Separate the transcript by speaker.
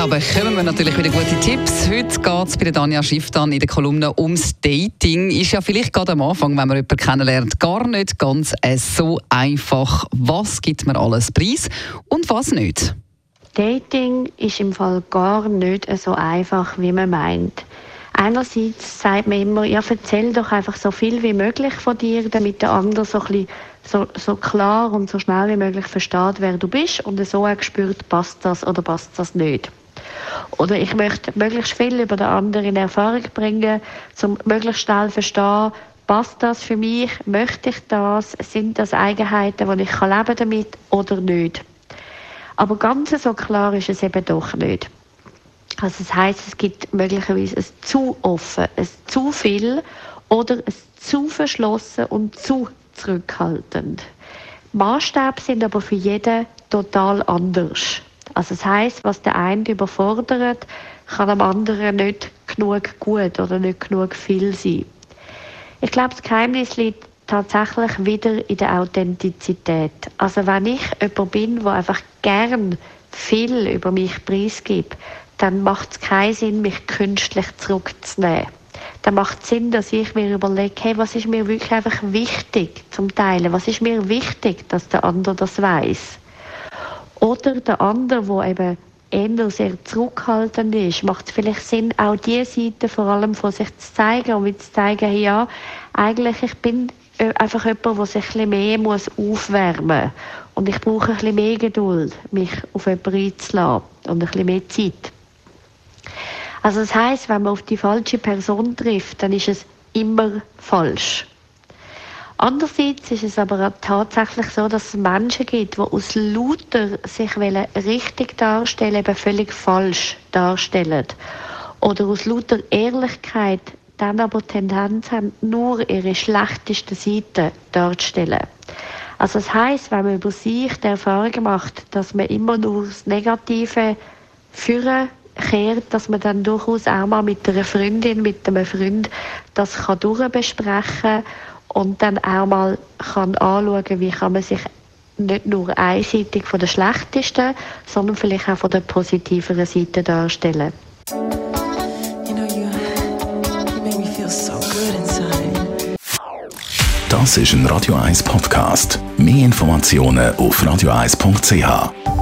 Speaker 1: Aber kommen wir natürlich wieder gute Tipps. Heute geht es bei der Danja Schifftan in der Kolumne ums Dating. Ist ja vielleicht gerade am Anfang, wenn man jemanden kennenlernt, gar nicht ganz äh, so einfach. Was gibt man alles preis und was nicht?
Speaker 2: Dating ist im Fall gar nicht so einfach, wie man meint. Einerseits sagt man immer, ja, erzähl doch einfach so viel wie möglich von dir, damit der andere so, ein so, so klar und so schnell wie möglich versteht, wer du bist und so auch spürt, passt das oder passt das nicht. Oder ich möchte möglichst viel über den anderen in Erfahrung bringen, um möglichst schnell zu verstehen, passt das für mich, möchte ich das, sind das Eigenheiten, die ich leben damit oder nicht. Aber ganz so klar ist es eben doch nicht. Also das heißt, es gibt möglicherweise ein zu offen, ein zu viel oder ein zu verschlossen und zu zurückhaltend. Maßstäbe sind aber für jeden total anders. Also das heißt, was der eine überfordert, kann am anderen nicht genug gut oder nicht genug viel sein. Ich glaube, das Geheimnis liegt tatsächlich wieder in der Authentizität. Also wenn ich jemand bin, der einfach gern viel über mich preisgibt, dann macht es keinen Sinn, mich künstlich zurückzunehmen. Dann macht es Sinn, dass ich mir überlege, hey, was ist mir wirklich einfach wichtig zum Teilen? Was ist mir wichtig, dass der andere das weiß? Oder der andere, der eben eher sehr zurückhaltend ist, macht es vielleicht Sinn, auch diese Seite vor allem von sich zu zeigen und zu zeigen, ja, eigentlich ich bin äh, einfach jemand, der sich ein bisschen mehr aufwärmen muss. Und ich brauche ein bisschen mehr Geduld, mich auf jemanden einzulassen und ein bisschen mehr Zeit. Also das heißt, wenn man auf die falsche Person trifft, dann ist es immer falsch. Andererseits ist es aber tatsächlich so, dass es Menschen gibt, die aus lauter sich richtig darstellen, eben völlig falsch darstellen. Oder aus lauter Ehrlichkeit dann aber Tendenz haben, nur ihre schlechteste Seite darzustellen. Also das heißt, wenn man über sich die Erfahrung macht, dass man immer nur das Negative führen kehrt, dass man dann durchaus auch mal mit einer Freundin, mit einem Freund das kann durchbesprechen und dann auch mal kann anschauen, wie kann man sich nicht nur einseitig von der schlechtesten, sondern vielleicht auch von der positiveren Seite darstellen.
Speaker 3: Das ist ein Radio 1 Podcast. Mehr Informationen auf radio1.ch.